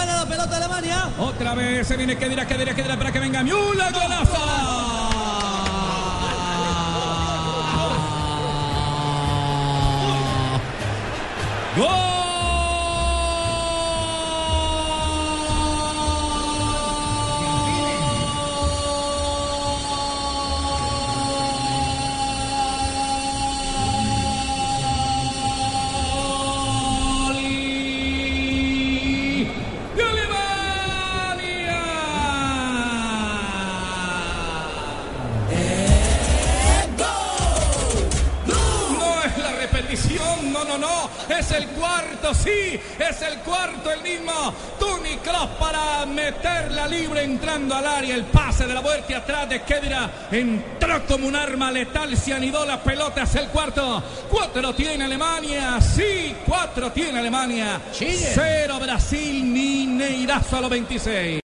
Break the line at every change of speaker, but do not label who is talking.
gana la pelota Alemania.
Otra vez se viene que dirá, que dirá, que dirá para que venga Müller. ¡Golazo! ¡Gol! No, no, no. Es el cuarto, sí. Es el cuarto, el mismo. Tony Kroos para meterla libre entrando al área. El pase de la vuelta atrás de Kedira. Entró como un arma letal. Se anidó la pelota. Es el cuarto. Cuatro tiene Alemania. Sí, cuatro tiene Alemania.
Chile.
Cero Brasil. Mineirazo a los 26.